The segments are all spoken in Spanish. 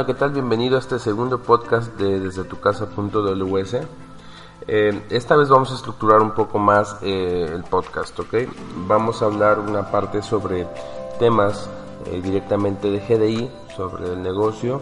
Hola, ¿qué tal? Bienvenido a este segundo podcast de Desde tu casa.ws. Eh, esta vez vamos a estructurar un poco más eh, el podcast, ¿ok? Vamos a hablar una parte sobre temas eh, directamente de GDI, sobre el negocio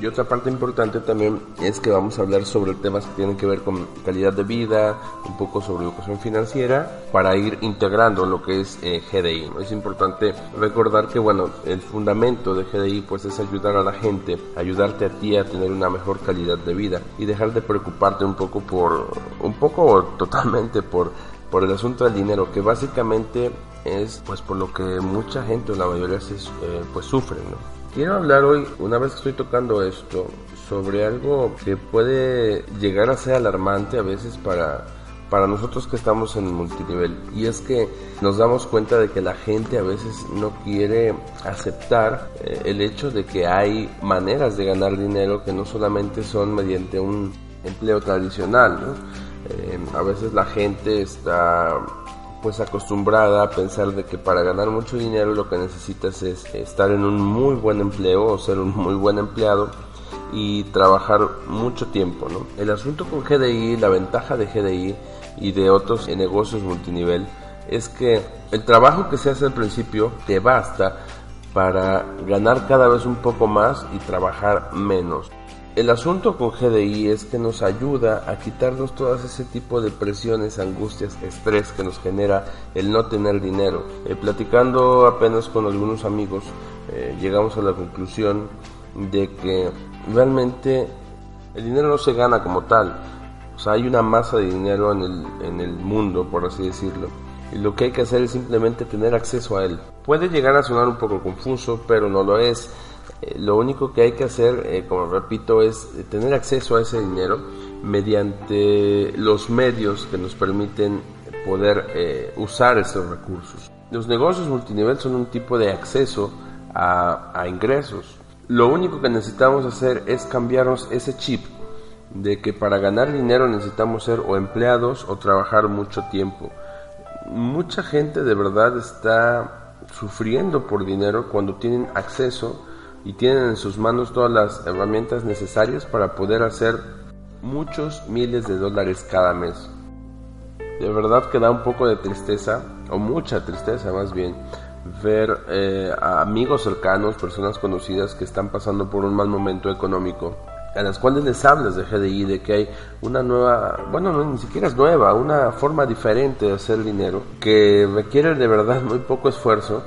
y otra parte importante también es que vamos a hablar sobre temas que tienen que ver con calidad de vida, un poco sobre educación financiera, para ir integrando lo que es eh, GDI. Es importante recordar que bueno, el fundamento de GDI pues es ayudar a la gente, ayudarte a ti a tener una mejor calidad de vida y dejar de preocuparte un poco por, un poco totalmente por, por el asunto del dinero, que básicamente es pues por lo que mucha gente o la mayoría se, eh, pues sufre, ¿no? Quiero hablar hoy, una vez que estoy tocando esto, sobre algo que puede llegar a ser alarmante a veces para, para nosotros que estamos en multinivel. Y es que nos damos cuenta de que la gente a veces no quiere aceptar eh, el hecho de que hay maneras de ganar dinero que no solamente son mediante un empleo tradicional. Eh, a veces la gente está pues acostumbrada a pensar de que para ganar mucho dinero lo que necesitas es estar en un muy buen empleo o ser un muy buen empleado y trabajar mucho tiempo, ¿no? El asunto con GDI, la ventaja de GDI y de otros negocios multinivel es que el trabajo que se hace al principio te basta para ganar cada vez un poco más y trabajar menos. El asunto con GDI es que nos ayuda a quitarnos todo ese tipo de presiones, angustias, estrés que nos genera el no tener dinero. Eh, platicando apenas con algunos amigos, eh, llegamos a la conclusión de que realmente el dinero no se gana como tal. O sea, hay una masa de dinero en el, en el mundo, por así decirlo. Y lo que hay que hacer es simplemente tener acceso a él. Puede llegar a sonar un poco confuso, pero no lo es lo único que hay que hacer, eh, como repito, es tener acceso a ese dinero mediante los medios que nos permiten poder eh, usar esos recursos. Los negocios multinivel son un tipo de acceso a, a ingresos. Lo único que necesitamos hacer es cambiarnos ese chip de que para ganar dinero necesitamos ser o empleados o trabajar mucho tiempo. Mucha gente de verdad está sufriendo por dinero cuando tienen acceso y tienen en sus manos todas las herramientas necesarias para poder hacer muchos miles de dólares cada mes. De verdad que da un poco de tristeza, o mucha tristeza más bien, ver eh, a amigos cercanos, personas conocidas que están pasando por un mal momento económico, a las cuales les hablas de GDI, de que hay una nueva, bueno, no, ni siquiera es nueva, una forma diferente de hacer dinero, que requiere de verdad muy poco esfuerzo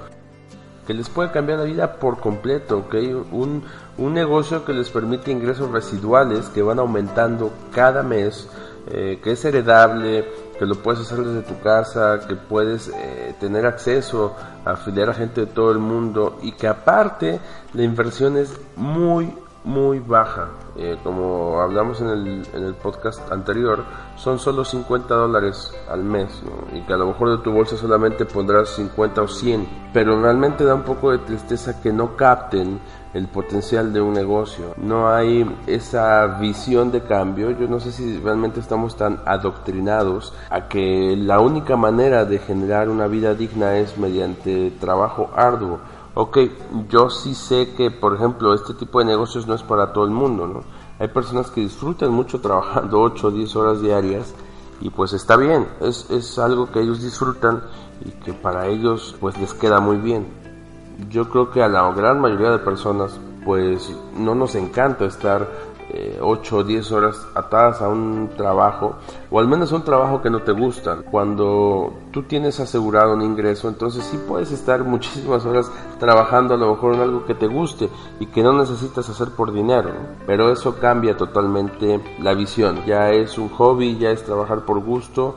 que les puede cambiar la vida por completo, ¿ok? Un, un negocio que les permite ingresos residuales que van aumentando cada mes, eh, que es heredable, que lo puedes hacer desde tu casa, que puedes eh, tener acceso a afiliar a gente de todo el mundo y que aparte la inversión es muy, muy baja. Eh, como hablamos en el, en el podcast anterior, son solo 50 dólares al mes, y que a lo mejor de tu bolsa solamente pondrás 50 o 100, pero realmente da un poco de tristeza que no capten el potencial de un negocio. No hay esa visión de cambio. Yo no sé si realmente estamos tan adoctrinados a que la única manera de generar una vida digna es mediante trabajo arduo ok, yo sí sé que, por ejemplo, este tipo de negocios no es para todo el mundo, ¿no? Hay personas que disfrutan mucho trabajando 8 o 10 horas diarias y pues está bien, es, es algo que ellos disfrutan y que para ellos pues les queda muy bien. Yo creo que a la gran mayoría de personas pues no nos encanta estar 8 o 10 horas atadas a un trabajo, o al menos un trabajo que no te gusta. Cuando tú tienes asegurado un ingreso, entonces sí puedes estar muchísimas horas trabajando a lo mejor en algo que te guste y que no necesitas hacer por dinero. Pero eso cambia totalmente la visión. Ya es un hobby, ya es trabajar por gusto,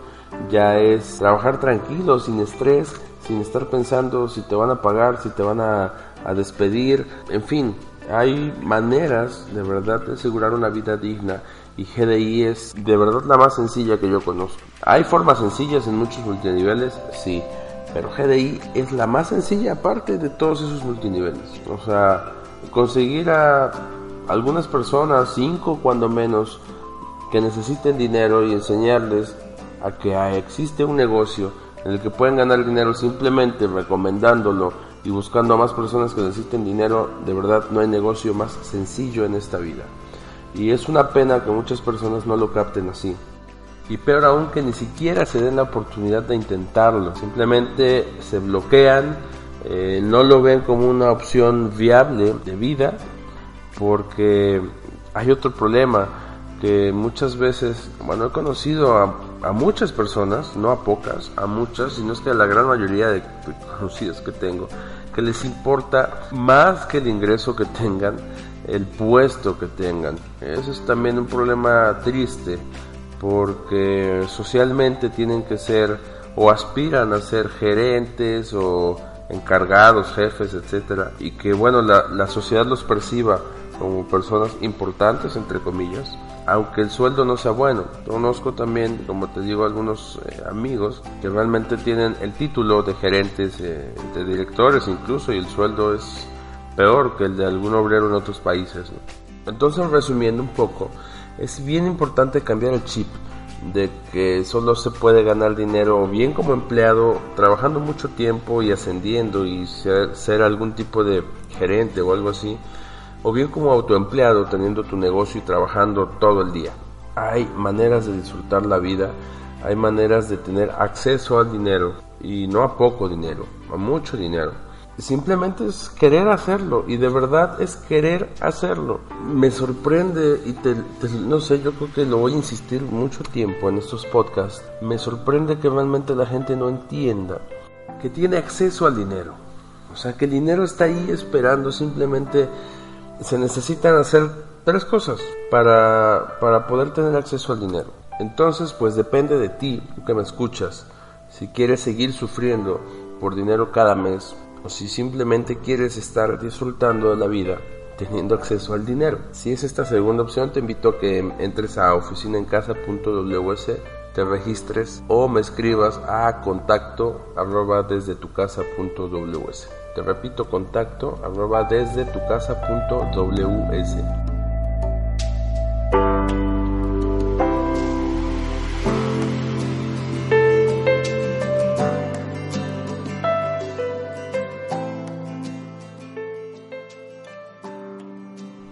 ya es trabajar tranquilo, sin estrés, sin estar pensando si te van a pagar, si te van a, a despedir, en fin, hay maneras de verdad de asegurar una vida digna y GDI es de verdad la más sencilla que yo conozco. Hay formas sencillas en muchos multiniveles, sí, pero GDI es la más sencilla aparte de todos esos multiniveles. O sea, conseguir a algunas personas, cinco cuando menos, que necesiten dinero y enseñarles a que existe un negocio en el que pueden ganar dinero simplemente recomendándolo y buscando a más personas que necesiten dinero, de verdad no hay negocio más sencillo en esta vida. Y es una pena que muchas personas no lo capten así. Y peor aún que ni siquiera se den la oportunidad de intentarlo. Simplemente se bloquean, eh, no lo ven como una opción viable de vida, porque hay otro problema que muchas veces, bueno, he conocido a, a, muchas personas, no a pocas, a muchas, sino es que a la gran mayoría de conocidos que tengo, que les importa más que el ingreso que tengan, el puesto que tengan. Eso es también un problema triste, porque socialmente tienen que ser o aspiran a ser gerentes o encargados, jefes, etcétera, y que bueno, la, la sociedad los perciba como personas importantes, entre comillas, aunque el sueldo no sea bueno. Conozco también, como te digo, algunos eh, amigos que realmente tienen el título de gerentes, eh, de directores incluso, y el sueldo es peor que el de algún obrero en otros países. Entonces, resumiendo un poco, es bien importante cambiar el chip de que solo se puede ganar dinero bien como empleado, trabajando mucho tiempo y ascendiendo y ser, ser algún tipo de gerente o algo así, o bien como autoempleado teniendo tu negocio y trabajando todo el día. Hay maneras de disfrutar la vida, hay maneras de tener acceso al dinero y no a poco dinero, a mucho dinero. Simplemente es querer hacerlo y de verdad es querer hacerlo. Me sorprende y te, no sé, yo creo que lo voy a insistir mucho tiempo en estos podcasts. Me sorprende que realmente la gente no entienda que tiene acceso al dinero. O sea, que el dinero está ahí esperando simplemente se necesitan hacer tres cosas para, para poder tener acceso al dinero. Entonces, pues depende de ti, que me escuchas, si quieres seguir sufriendo por dinero cada mes o si simplemente quieres estar disfrutando de la vida teniendo acceso al dinero. Si es esta segunda opción, te invito a que entres a oficinaencasa.ws, te registres o me escribas a contacto arroba desde tu casa.ws. Te repito, contacto arroba desde tu casa.ws.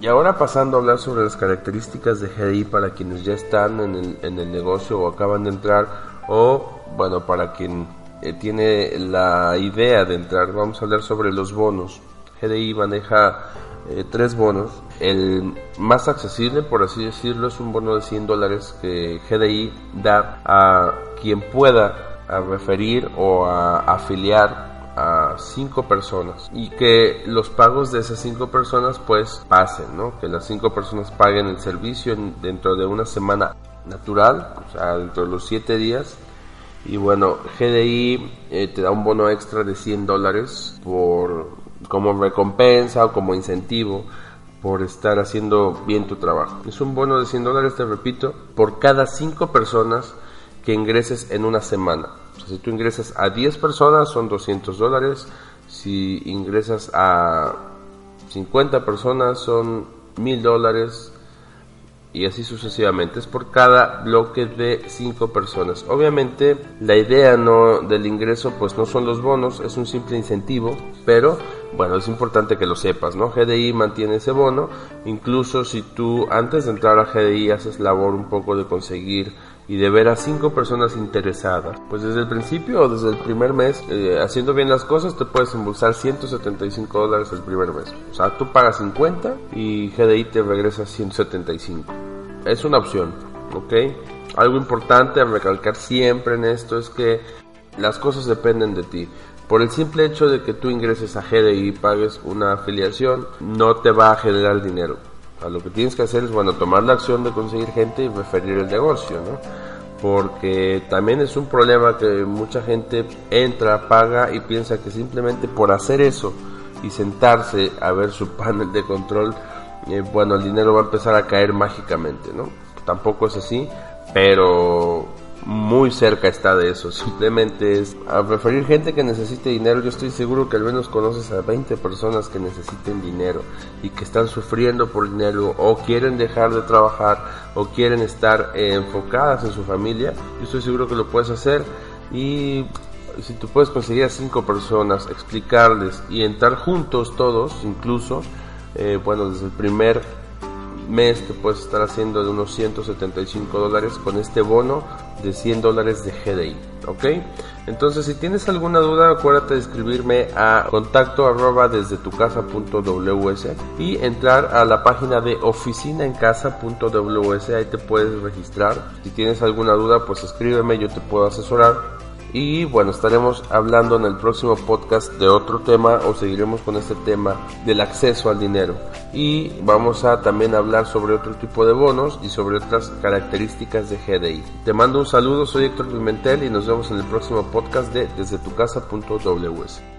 Y ahora pasando a hablar sobre las características de GDI para quienes ya están en el, en el negocio o acaban de entrar o bueno para quien eh, tiene la idea de entrar. Vamos a hablar sobre los bonos. GDI maneja eh, tres bonos. El más accesible, por así decirlo, es un bono de 100 dólares que GDI da a quien pueda a referir o a afiliar a cinco personas y que los pagos de esas cinco personas pues pasen, ¿no? Que las cinco personas paguen el servicio dentro de una semana natural, o sea, dentro de los siete días y bueno, GDI eh, te da un bono extra de 100 dólares por, como recompensa o como incentivo por estar haciendo bien tu trabajo. Es un bono de 100 dólares, te repito, por cada 5 personas que ingreses en una semana. Si tú ingresas a 10 personas son 200 dólares. Si ingresas a 50 personas son 1000 dólares y así sucesivamente. Es por cada bloque de 5 personas. Obviamente la idea no del ingreso pues no son los bonos, es un simple incentivo, pero bueno, es importante que lo sepas, ¿no? GDI mantiene ese bono, incluso si tú antes de entrar a GDI haces labor un poco de conseguir y de ver a cinco personas interesadas. Pues desde el principio o desde el primer mes, eh, haciendo bien las cosas, te puedes embolsar 175 dólares el primer mes. O sea, tú pagas 50 y GDI te regresa 175. Es una opción, ¿ok? Algo importante a recalcar siempre en esto es que las cosas dependen de ti. Por el simple hecho de que tú ingreses a GDI y pagues una afiliación, no te va a generar dinero lo que tienes que hacer es, bueno, tomar la acción de conseguir gente y referir el negocio, ¿no? Porque también es un problema que mucha gente entra, paga y piensa que simplemente por hacer eso y sentarse a ver su panel de control, eh, bueno, el dinero va a empezar a caer mágicamente, ¿no? Tampoco es así, pero muy cerca está de eso. Simplemente es a referir gente que necesite dinero. Yo estoy seguro que al menos conoces a 20 personas que necesiten dinero y que están sufriendo por dinero o quieren dejar de trabajar o quieren estar eh, enfocadas en su familia. Yo estoy seguro que lo puedes hacer y si tú puedes conseguir a cinco personas, explicarles y entrar juntos todos, incluso, eh, bueno, desde el primer mes te puedes estar haciendo de unos 175 dólares con este bono de 100 dólares de GDI, ¿ok? Entonces si tienes alguna duda acuérdate de escribirme a contacto desde tu casa.ws y entrar a la página de oficinaencasa.ws, ahí te puedes registrar. Si tienes alguna duda pues escríbeme, yo te puedo asesorar y bueno, estaremos hablando en el próximo podcast de otro tema o seguiremos con este tema del acceso al dinero. Y vamos a también hablar sobre otro tipo de bonos y sobre otras características de GDI. Te mando un saludo, soy Héctor Pimentel y nos vemos en el próximo podcast de desde tu casa.ws.